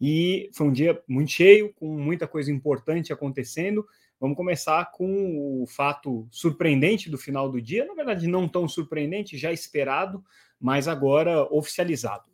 E foi um dia muito cheio, com muita coisa importante acontecendo. Vamos começar com o fato surpreendente do final do dia, na verdade, não tão surpreendente, já esperado, mas agora oficializado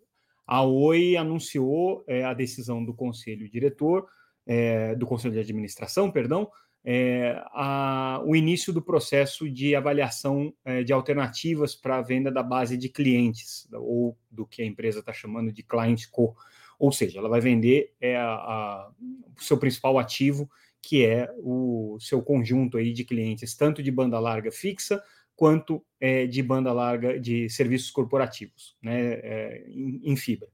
a Oi anunciou é, a decisão do conselho diretor, é, do conselho de administração, perdão, é, a, o início do processo de avaliação é, de alternativas para a venda da base de clientes, ou do que a empresa está chamando de client co. Ou seja, ela vai vender é, a, a, o seu principal ativo, que é o seu conjunto aí de clientes, tanto de banda larga fixa quanto é, de banda larga de serviços corporativos, né, é, em, em, fibra.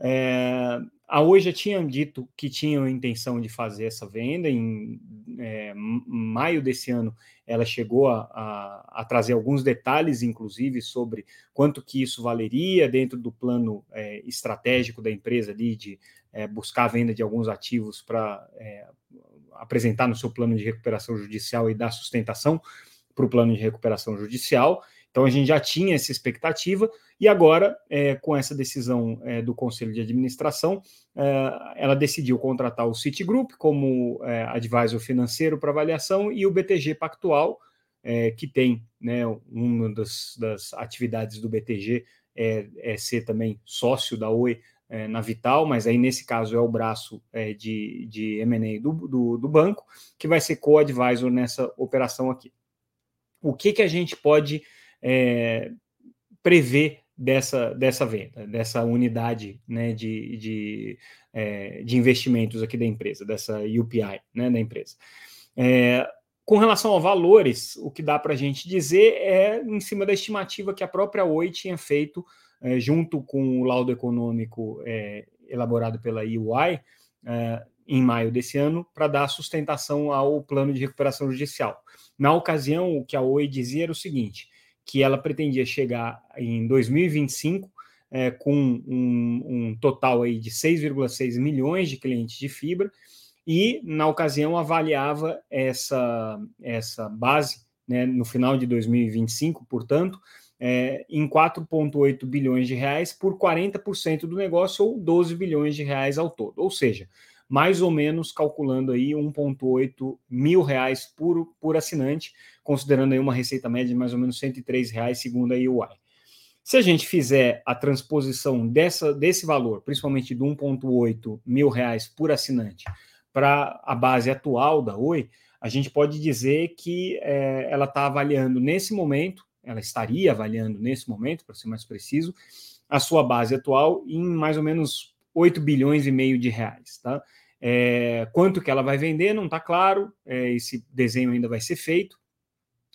É, a Oi já tinha dito que tinha a intenção de fazer essa venda. Em é, maio desse ano, ela chegou a, a, a, trazer alguns detalhes, inclusive, sobre quanto que isso valeria dentro do plano é, estratégico da empresa ali de é, buscar a venda de alguns ativos para apresentar no seu plano de recuperação judicial e dar sustentação para o plano de recuperação judicial. Então a gente já tinha essa expectativa, e agora, é, com essa decisão é, do Conselho de Administração, é, ela decidiu contratar o Citigroup como é, advisor financeiro para avaliação e o BTG Pactual, é, que tem né, uma das, das, atividades do BTG é, é, ser também sócio da Oi na Vital, mas aí nesse caso é o braço de, de M&A do, do, do banco, que vai ser co-advisor nessa operação aqui. O que, que a gente pode é, prever dessa, dessa venda, dessa unidade né, de, de, é, de investimentos aqui da empresa, dessa UPI né, da empresa. É, com relação a valores, o que dá para a gente dizer é em cima da estimativa que a própria Oi tinha feito é, junto com o laudo econômico é, elaborado pela EY é, em maio desse ano para dar sustentação ao plano de recuperação judicial. Na ocasião, o que a Oi dizia era o seguinte: que ela pretendia chegar em 2025 é, com um, um, total aí de 6,6 milhões de clientes de fibra, e na ocasião avaliava essa, essa base né, no final de 2025, portanto, é, em 4,8 bilhões de reais por 40% do negócio, ou 12 bilhões de reais ao todo. Ou seja, mais ou menos calculando aí 1,8 mil reais por, por assinante, considerando aí uma receita média de mais ou menos 103 reais, segundo a UI. Se a gente fizer a transposição dessa, desse valor, principalmente do 1,8 mil reais por assinante, para a base atual da Oi, a gente pode dizer que é, ela está avaliando nesse momento, ela estaria avaliando nesse momento, para ser mais preciso, a sua base atual em mais ou menos 8 bilhões e meio de reais, tá? É, quanto que ela vai vender não está claro, é, esse desenho ainda vai ser feito,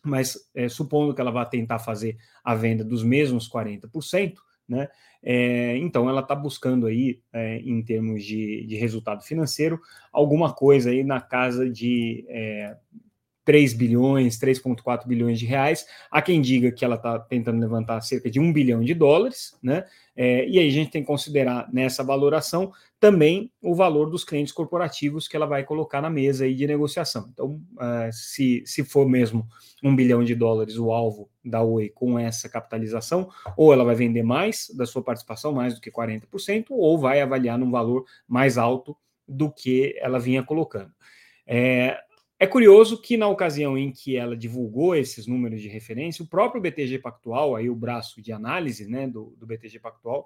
mas é, supondo que ela vá tentar fazer a venda dos mesmos 40%, né? É, então ela está buscando aí, é, em termos de, de, resultado financeiro, alguma coisa aí na casa de é, 3 bilhões, 3,4 bilhões de reais. Há quem diga que ela está tentando levantar cerca de 1 bilhão de dólares, né? É, e aí a gente tem que considerar nessa valoração também o valor dos clientes corporativos que ela vai colocar na mesa aí de negociação. Então, uh, se, se for mesmo um bilhão de dólares o alvo da Oi com essa capitalização, ou ela vai vender mais da sua participação, mais do que 40%, ou vai avaliar num valor mais alto do que ela vinha colocando. É, é curioso que na ocasião em que ela divulgou esses números de referência, o próprio BTG Pactual, aí o braço de análise né, do, do BTG Pactual,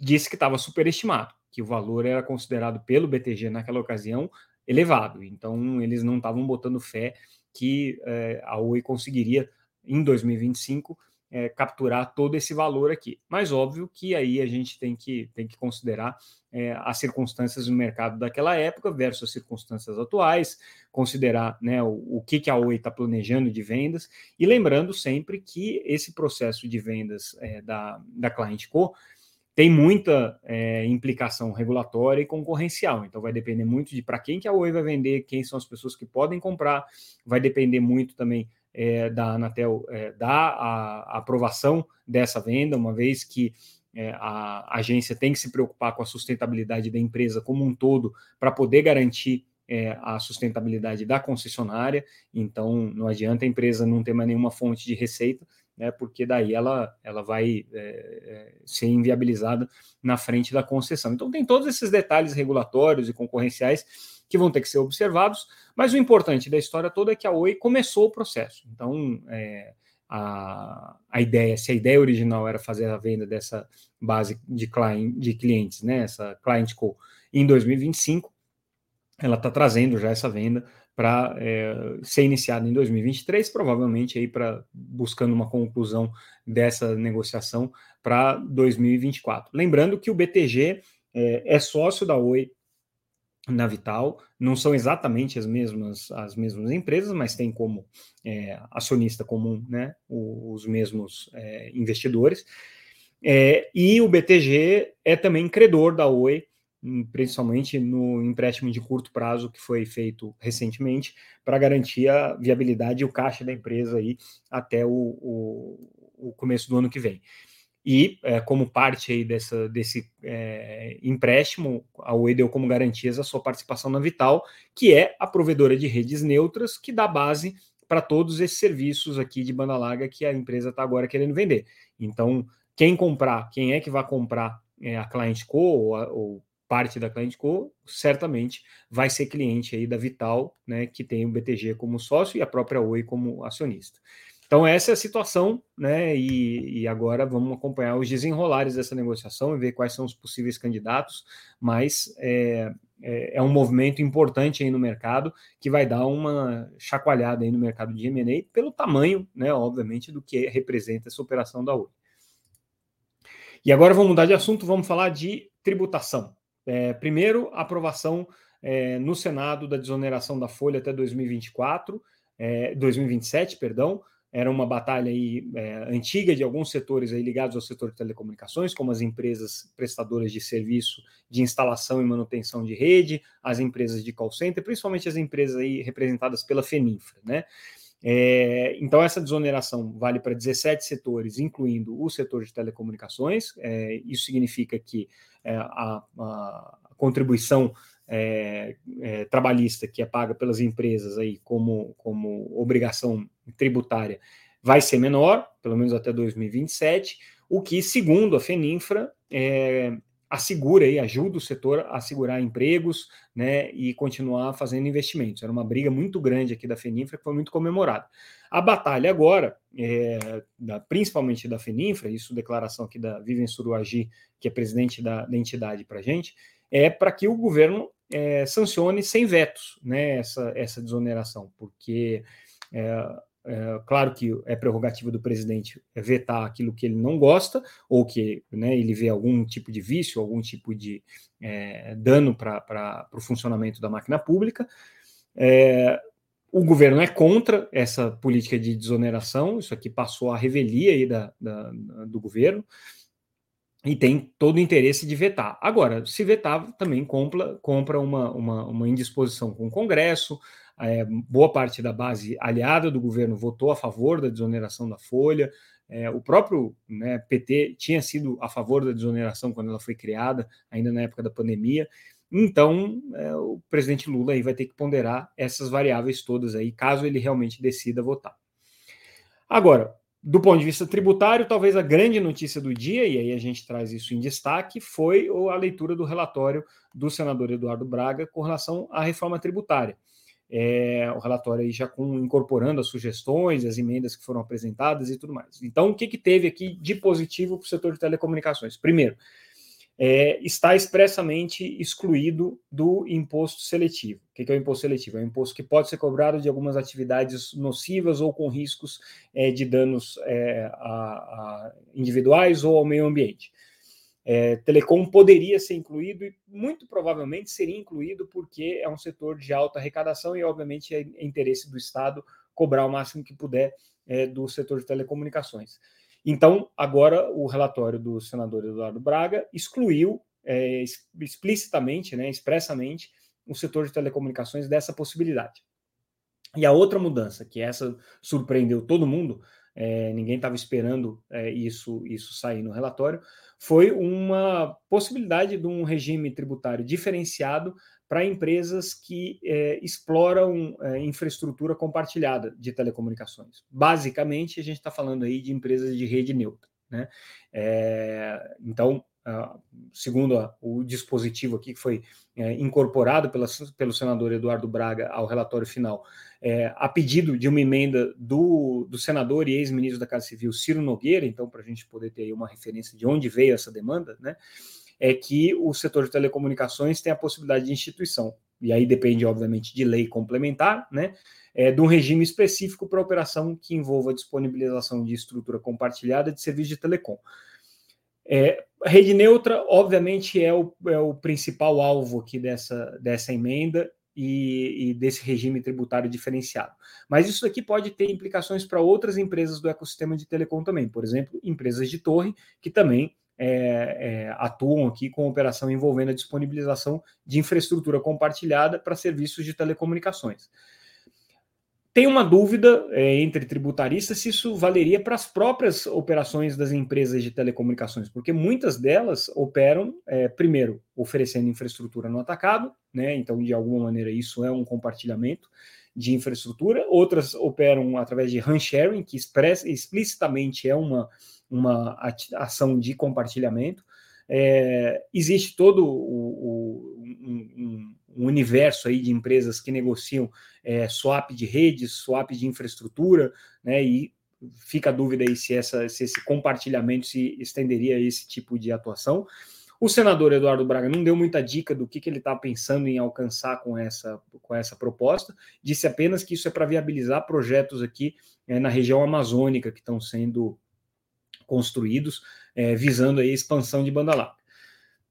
disse que estava superestimado, que o valor era considerado pelo BTG naquela ocasião elevado. Então eles não estavam botando fé que é, a Oi conseguiria em 2025 é, capturar todo esse valor aqui. Mas óbvio que aí a gente tem que, tem que considerar é, as circunstâncias do mercado daquela época versus as circunstâncias atuais, considerar né, o, o que, que a Oi está planejando de vendas, e lembrando sempre que esse processo de vendas é, da, da Client Co tem muita é, implicação regulatória e concorrencial. Então, vai depender muito de para quem que a Oi vai vender, quem são as pessoas que podem comprar, vai depender muito também é, da Anatel é, a, a, aprovação dessa venda, uma vez que é, a agência tem que se preocupar com a sustentabilidade da empresa como um todo para poder garantir é, a sustentabilidade da concessionária. Então, não adianta a empresa não ter mais nenhuma fonte de receita, né, porque daí ela, ela vai é, é, ser inviabilizada na frente da concessão. Então, tem todos esses detalhes regulatórios e concorrenciais que vão ter que ser observados, mas o importante da história toda é que a Oi começou o processo. Então, é, a, a ideia, se a ideia original era fazer a venda dessa base de, client, de clientes, né, essa Client Co, em 2025, ela está trazendo já essa venda para é, ser iniciada em 2023, provavelmente aí para buscando uma conclusão dessa negociação para 2024. Lembrando que o BTG é, é, sócio da Oi na Vital, não são exatamente as mesmas as mesmas empresas, mas tem como é, acionista comum, né, os mesmos é, investidores. É, e o BTG é também credor da Oi principalmente no empréstimo de curto prazo que foi feito recentemente, para garantir a viabilidade e o caixa da empresa aí até o, o, o começo do ano que vem. E é, como parte aí dessa, desse é, empréstimo, a Oi deu como garantias a sua participação na Vital, que é a provedora de redes neutras que dá base para todos esses serviços aqui de banda larga que a empresa está agora querendo vender. Então, quem comprar, quem é que vai comprar é, a Client Co ou, ou parte da Client Co, certamente vai ser cliente aí da Vital, né, que tem o BTG como sócio e a própria Oi como acionista. Então essa é a situação, né, e, e agora vamos acompanhar os desenrolares dessa negociação e ver quais são os possíveis candidatos, mas é, é, é um movimento importante aí no mercado que vai dar uma chacoalhada aí no mercado de M&A pelo tamanho, né, obviamente, do que representa essa operação da Oi. E agora vamos mudar de assunto, vamos falar de tributação. É, primeiro, aprovação é, no Senado da desoneração da folha até 2024, é, 2027, perdão. Era uma batalha aí, é, antiga de alguns setores aí ligados ao setor de telecomunicações, como as empresas prestadoras de serviço de instalação e manutenção de rede, as empresas de call center, principalmente as empresas aí representadas pela FENINFRA, né? É, então, essa desoneração vale para 17 setores, incluindo o setor de telecomunicações. É, isso significa que é, a, a, contribuição é, é, trabalhista que é paga pelas empresas aí como, como obrigação tributária vai ser menor, pelo menos até 2027, o que, segundo a FENINFRA, é, assegura e ajuda o setor a assegurar empregos né, e continuar fazendo investimentos. Era uma briga muito grande aqui da FENINFRA que foi muito comemorada. A batalha agora, é, da, principalmente da FENINFRA, isso declaração aqui da Vivian Suruagi, que é presidente da, da entidade para gente, é para que o governo é, sancione sem vetos né, essa, essa desoneração, porque é, é, claro que é prerrogativa do presidente vetar aquilo que ele não gosta, ou que né, ele vê algum tipo de vício, algum tipo de é, dano para o funcionamento da máquina pública. É, o governo é contra essa política de desoneração, isso aqui passou a revelia aí da, da, do governo, e tem todo o interesse de vetar. Agora, se vetar, também compra, compra uma, uma, uma indisposição com o Congresso, é, boa parte da base aliada do governo votou a favor da desoneração da folha. É, o próprio né, PT tinha sido a favor da desoneração quando ela foi criada, ainda na época da pandemia. Então, é, o presidente Lula aí vai ter que ponderar essas variáveis todas aí, caso ele realmente decida votar. Agora, do ponto de vista tributário, talvez a grande notícia do dia, e aí a gente traz isso em destaque, foi a leitura do relatório do senador Eduardo Braga com relação à reforma tributária é, o relatório aí já com, incorporando as sugestões, as emendas que foram apresentadas e tudo mais. Então, o que, que teve aqui de positivo para o setor de telecomunicações? Primeiro, é, está expressamente excluído do imposto seletivo. O que, é o imposto seletivo? É um imposto que pode ser cobrado de algumas atividades nocivas ou com riscos é, de danos é, a, a individuais ou ao meio ambiente é, telecom poderia ser incluído e muito provavelmente seria incluído porque é um setor de alta arrecadação e, obviamente, é interesse do Estado cobrar o máximo que puder é, do setor de telecomunicações. Então, agora o relatório do senador Eduardo Braga excluiu é, explicitamente, né, expressamente, o setor de telecomunicações dessa possibilidade. E a outra mudança, que essa surpreendeu todo mundo, é, ninguém estava esperando é, isso, isso sair no relatório, foi uma possibilidade de um regime tributário diferenciado para empresas que é, exploram é, infraestrutura compartilhada de telecomunicações. Basicamente, a gente está falando aí de empresas de rede neutra. Né? É, então, segundo a, o dispositivo aqui que foi é, incorporado pela, pelo senador Eduardo Braga ao relatório final, é, a pedido de uma emenda do, do senador e ex-ministro da Casa Civil Ciro Nogueira, então, para a gente poder ter uma referência de onde veio essa demanda, né? É que o setor de telecomunicações tem a possibilidade de instituição, e aí depende, obviamente, de lei complementar, né, é, de um regime específico para operação que envolva disponibilização de estrutura compartilhada de serviço de telecom. É, rede neutra, obviamente, é o, é o principal alvo aqui dessa, dessa emenda e, e, desse regime tributário diferenciado. Mas isso aqui pode ter implicações para outras empresas do ecossistema de telecom também, por exemplo, empresas de torre, que também é, é, atuam aqui com operação envolvendo a disponibilização de infraestrutura compartilhada para serviços de telecomunicações. Tem uma dúvida é, entre tributaristas se isso valeria para as próprias operações das empresas de telecomunicações, porque muitas delas operam, é, primeiro, oferecendo infraestrutura no atacado, né? Então, de alguma maneira, isso é um compartilhamento de infraestrutura. Outras operam através de RAN sharing, que expressa, explicitamente é uma uma ação de compartilhamento. É, existe todo o, o um, um, universo aí de empresas que negociam é, swap de redes, swap de infraestrutura, né, e fica a dúvida aí se, essa, se esse compartilhamento se estenderia a esse tipo de atuação. O senador Eduardo Braga não deu muita dica do que, que ele está pensando em alcançar com essa, com essa proposta, disse apenas que isso é para viabilizar projetos aqui é, na região amazônica que estão sendo construídos é, visando a expansão de banda larga.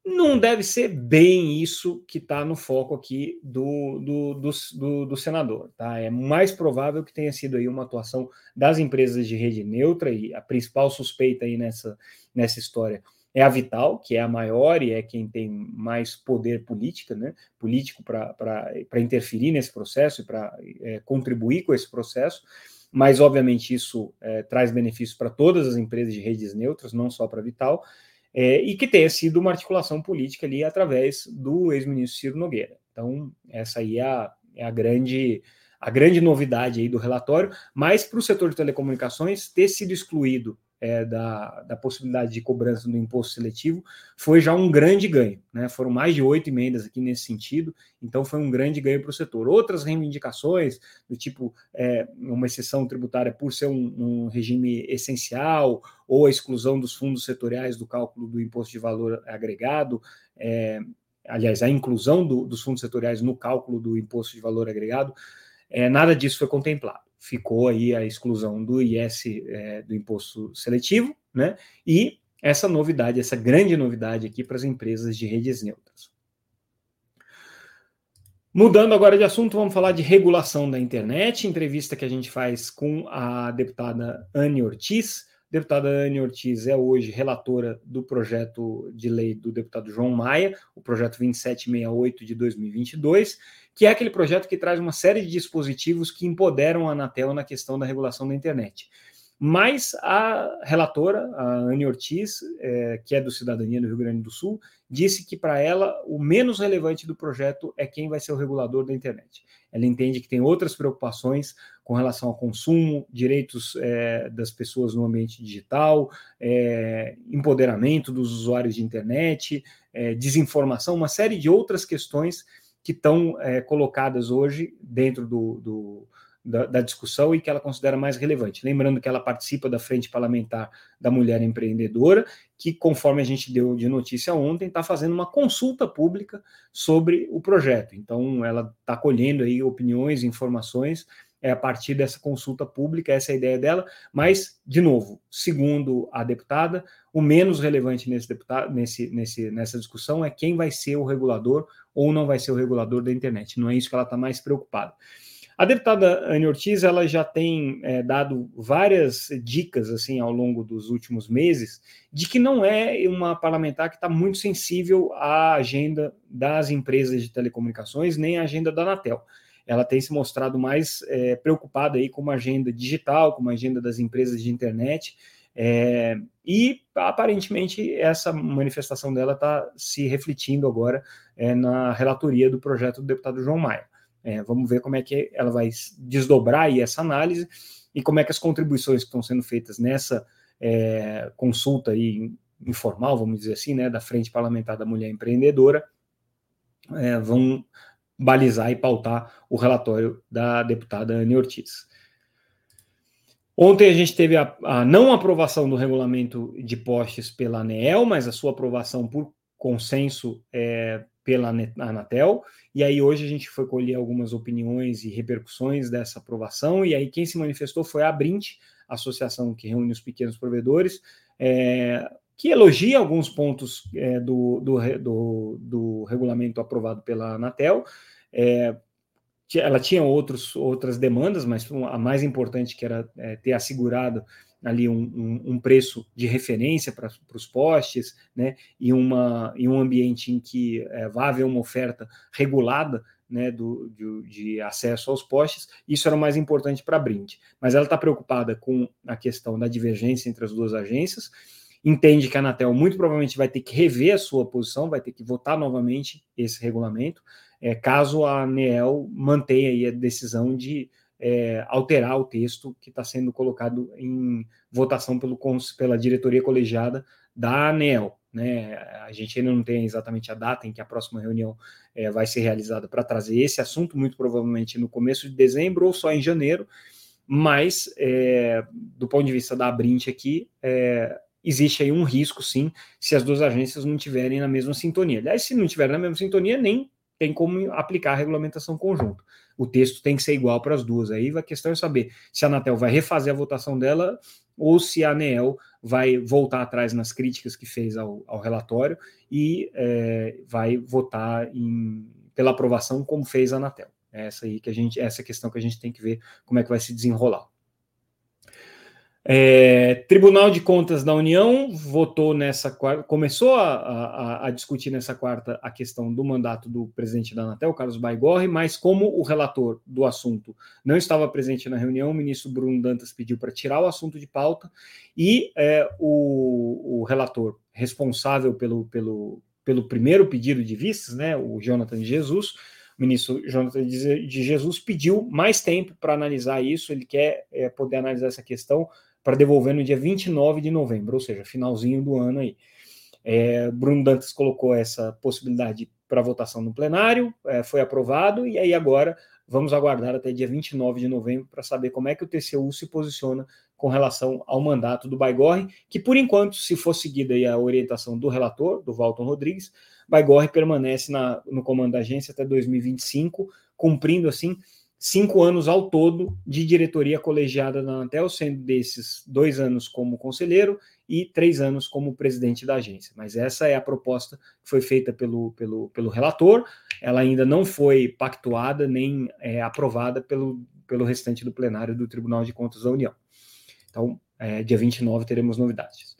Não deve ser bem isso que está no foco aqui do, do, do, do, do senador. Tá? É mais provável que tenha sido aí uma atuação das empresas de rede neutra, e a principal suspeita aí nessa, nessa história é a Vital, que é a maior e é quem tem mais poder política, né, político para interferir nesse processo e para é, contribuir com esse processo mas obviamente isso é, traz benefícios para todas as empresas de redes neutras, não só para a Vital, é, e que tenha sido uma articulação política ali através do ex-ministro Ciro Nogueira. Então, essa aí é a, é a grande a grande novidade aí do relatório, mas para o setor de telecomunicações ter sido excluído é, da, da possibilidade de cobrança do imposto seletivo foi já um grande ganho. Né? Foram mais de oito emendas aqui nesse sentido, então foi um grande ganho para o setor. Outras reivindicações, do tipo é, uma exceção tributária por ser um, um, regime essencial, ou a exclusão dos fundos setoriais do cálculo do imposto de valor agregado, é, aliás, a inclusão do, dos fundos setoriais no cálculo do imposto de valor agregado, é, nada disso foi contemplado ficou aí a exclusão do IS, é, do imposto seletivo, né? E essa novidade, essa grande novidade aqui para as empresas de redes neutras. Mudando agora de assunto, vamos falar de regulação da internet, entrevista que a gente faz com a deputada Anne Ortiz. A deputada Anne Ortiz é hoje relatora do projeto de lei do deputado João Maia, o projeto 2768 de 2022, que é aquele projeto que traz uma série de dispositivos que empoderam a Anatel na questão da regulação da internet. Mas a relatora, a Anne Ortiz, é, que é do Cidadania do Rio Grande do Sul, disse que para ela o menos relevante do projeto é quem vai ser o regulador da internet. Ela entende que tem outras preocupações com relação ao consumo, direitos é, das pessoas no ambiente digital, é, empoderamento dos usuários de internet, é, desinformação, uma série de outras questões que estão é, colocadas hoje dentro do, do da, da, discussão e que ela considera mais relevante. Lembrando que ela participa da Frente Parlamentar da Mulher Empreendedora, que, conforme a gente deu de notícia ontem, está fazendo uma consulta pública sobre o projeto. Então, ela está colhendo aí opiniões, informações é a partir dessa consulta pública, essa é a ideia dela, mas, de novo, segundo a deputada, o menos relevante nesse deputado, nesse, nesse, nessa discussão é quem vai ser o regulador ou não vai ser o regulador da internet. Não é isso que ela está mais preocupada. A deputada Anne Ortiz ela já tem é, dado várias dicas assim ao longo dos últimos meses de que não é uma parlamentar que está muito sensível à agenda das empresas de telecomunicações nem à agenda da Anatel. Ela tem se mostrado mais é, preocupada aí com uma agenda digital, com uma agenda das empresas de internet. É, e aparentemente essa manifestação dela está se refletindo agora é, na relatoria do projeto do deputado João Maia. É, vamos ver como é que ela vai desdobrar aí essa análise e como é que as contribuições que estão sendo feitas nessa é, consulta aí informal, vamos dizer assim, né, da Frente Parlamentar da Mulher Empreendedora, é, vão balizar e pautar o relatório da deputada Anne Ortiz. Ontem a gente teve a, a, não aprovação do regulamento de postes pela ANEEL, mas a sua aprovação por consenso é, pela Anatel, e aí hoje a gente foi colher algumas opiniões e repercussões dessa aprovação, e aí quem se manifestou foi a Brint, associação que reúne os pequenos provedores, é, que elogia alguns pontos é, do, do, do, do, regulamento aprovado pela Anatel. É, ela tinha outros, outras demandas, mas a mais importante que era é, ter assegurado ali um, um, um preço de referência para os postes, né, e, uma, e um ambiente em que é, vai haver uma oferta regulada né, do, de, de, acesso aos postes, isso era o mais importante para a Brint. Mas ela está preocupada com a questão da divergência entre as duas agências, entende que a Anatel muito provavelmente vai ter que rever a sua posição, vai ter que votar novamente esse regulamento, é, caso a ANEEL mantenha aí a decisão de é, alterar o texto que está sendo colocado em votação pelo, pela diretoria colegiada da ANEL. Né? A gente ainda não tem exatamente a data em que a próxima reunião é, vai ser realizada para trazer esse assunto, muito provavelmente no começo de dezembro ou só em janeiro, mas é, do ponto de vista da Brint aqui, é, existe aí um risco, sim, se as duas agências não estiverem na mesma sintonia. Aliás, se não estiverem na mesma sintonia, nem tem como aplicar a regulamentação conjunta. O texto tem que ser igual para as duas. Aí a questão é saber se a Anatel vai refazer a votação dela ou se a ANEEL vai voltar atrás nas críticas que fez ao, ao relatório e é, vai votar em, pela aprovação como fez a Anatel. É essa aí que a gente, essa questão que a gente tem que ver como é que vai se desenrolar. É, Tribunal de Contas da União votou nessa começou a, a, a, discutir nessa quarta a questão do mandato do presidente da Anatel, Carlos Baigorre, mas como o relator do assunto não estava presente na reunião, o ministro Bruno Dantas pediu para tirar o assunto de pauta e é, o, o, relator responsável pelo, pelo, pelo primeiro pedido de vistas, né, o Jonathan Jesus, o ministro Jonathan de Jesus pediu mais tempo para analisar isso, ele quer é, poder analisar essa questão para devolver no dia 29 de novembro, ou seja, finalzinho do ano aí. É, Bruno Dantas colocou essa possibilidade para votação no plenário, é, foi aprovado, e aí agora vamos aguardar até dia 29 de novembro para saber como é que o TCU se posiciona com relação ao mandato do Baigorre, que por enquanto, se for seguida a orientação do relator, do Walton Rodrigues, Baigorre permanece na, no comando da agência até 2025, cumprindo assim cinco anos ao todo de diretoria colegiada da Anatel, sendo desses dois anos como conselheiro e três anos como presidente da agência. Mas essa é a proposta que foi feita pelo, pelo, pelo relator, ela ainda não foi pactuada nem é, aprovada pelo, pelo restante do plenário do Tribunal de Contas da União. Então, é, dia 29 teremos novidades.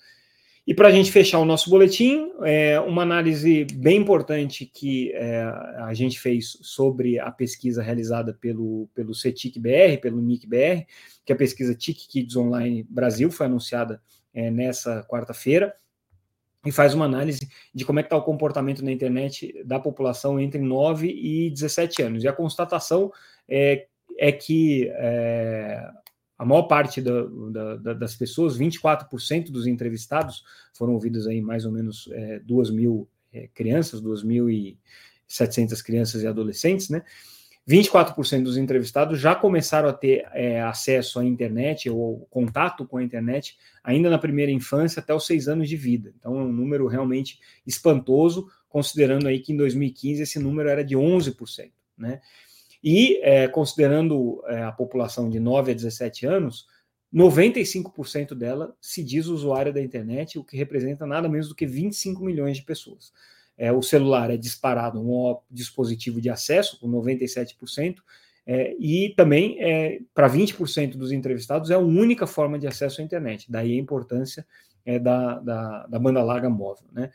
E para a gente fechar o nosso boletim, é, uma análise bem importante que é, a gente fez sobre a pesquisa realizada pelo, pelo CETIC-BR, pelo NIC-BR, que é a pesquisa TIC Kids Online Brasil, foi anunciada é, nessa quarta-feira, e faz uma análise de como é que está o comportamento na internet da população entre 9 e 17 anos. E a constatação é, é que é, a maior parte da, da, das pessoas, 24% dos entrevistados, foram ouvidos aí mais ou menos é, 2 mil é, crianças, 2.700 crianças e adolescentes, né? 24% dos entrevistados já começaram a ter é, acesso à internet ou contato com a internet ainda na primeira infância até os seis anos de vida. Então é um número realmente espantoso, considerando aí que em 2015 esse número era de 11%, né? E, é, considerando é, a população de 9 a 17 anos, 95% dela se diz usuária da internet, o que representa nada menos do que 25 milhões de pessoas. É, o celular é disparado um dispositivo de acesso, com 97%, É, e também, é, para 20% dos entrevistados, é a única forma de acesso à internet. Daí a importância é, da, da, da, banda larga móvel. Né?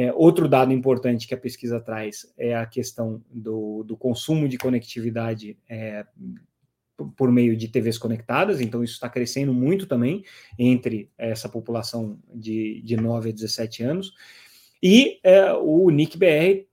É, outro dado importante que a pesquisa traz é a questão do, do consumo de conectividade é, por meio de TVs conectadas, então isso está crescendo muito também entre essa população de, de 9 a 17 anos. E é, o NIC-BR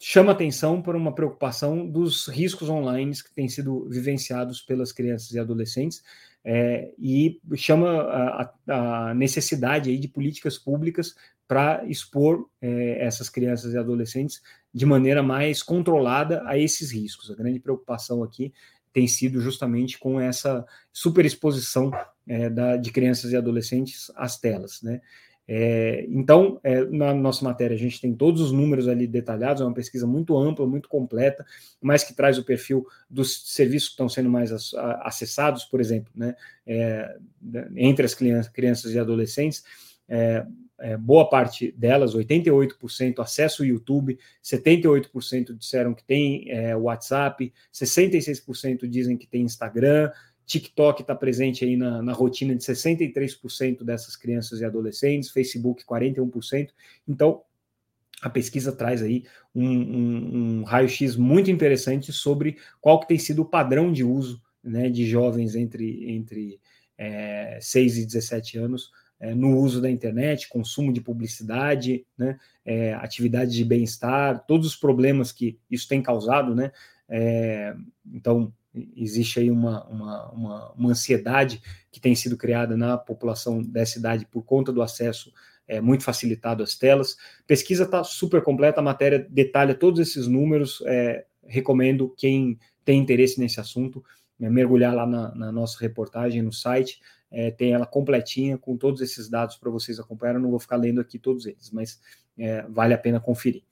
chama atenção por uma preocupação dos riscos online que têm sido vivenciados pelas crianças e adolescentes é, e chama a, a, necessidade aí de políticas públicas para expor é, essas crianças e adolescentes de maneira mais controlada a esses riscos. A grande preocupação aqui tem sido justamente com essa superexposição é, da, de crianças e adolescentes às telas, né? É, então, é, na nossa matéria, a gente tem todos os números ali detalhados, é uma pesquisa muito ampla, muito completa, mas que traz o perfil dos serviços que estão sendo mais acessados, por exemplo, né, é, entre as crianças, e adolescentes. É, é, boa parte delas, 88%, acesso ao YouTube, 78% disseram que tem é, WhatsApp, 66% dizem que tem Instagram, TikTok está presente aí na, na, rotina de 63% dessas crianças e adolescentes, Facebook 41%. Então, a pesquisa traz aí um, um, um raio-x muito interessante sobre qual que tem sido o padrão de uso né, de jovens entre, entre é, 6 e 17 anos é, no uso da internet, consumo de publicidade, né, é, atividades de bem-estar, todos os problemas que isso tem causado, né? É, então, existe aí uma, uma, uma, uma, ansiedade que tem sido criada na população dessa idade por conta do acesso é, muito facilitado às telas. Pesquisa está super completa, a matéria detalha todos esses números. É, recomendo quem tem interesse nesse assunto é, mergulhar lá na, na, nossa reportagem no site. É, tem ela completinha com todos esses dados para vocês acompanhar. Eu não vou ficar lendo aqui todos eles, mas é, vale a pena conferir.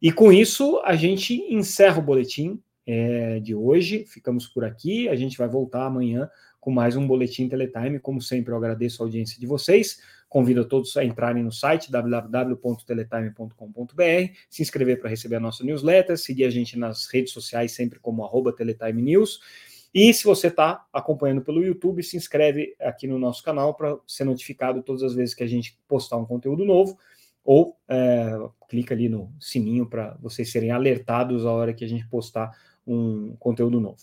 E com isso, a gente encerra o boletim é, de hoje. Ficamos por aqui. A gente vai voltar amanhã com mais um Boletim Teletime. Como sempre, eu agradeço a audiência de vocês. Convido a todos a entrarem no site www.teletime.com.br, se inscrever para receber a nossa newsletter, seguir a gente nas redes sociais, sempre como arroba Teletime News. E se você está acompanhando pelo YouTube, se inscreve aqui no nosso canal para ser notificado todas as vezes que a gente postar um conteúdo novo ou é, clica ali no sininho para vocês serem alertados a hora que a gente postar um conteúdo novo.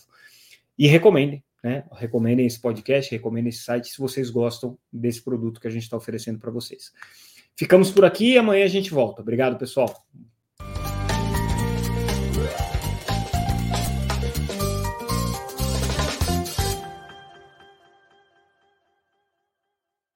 E recomendem, né? Recomendem esse podcast, recomendem esse site se vocês gostam desse produto que a gente está oferecendo para vocês. Ficamos por aqui e amanhã a gente volta. Obrigado, pessoal.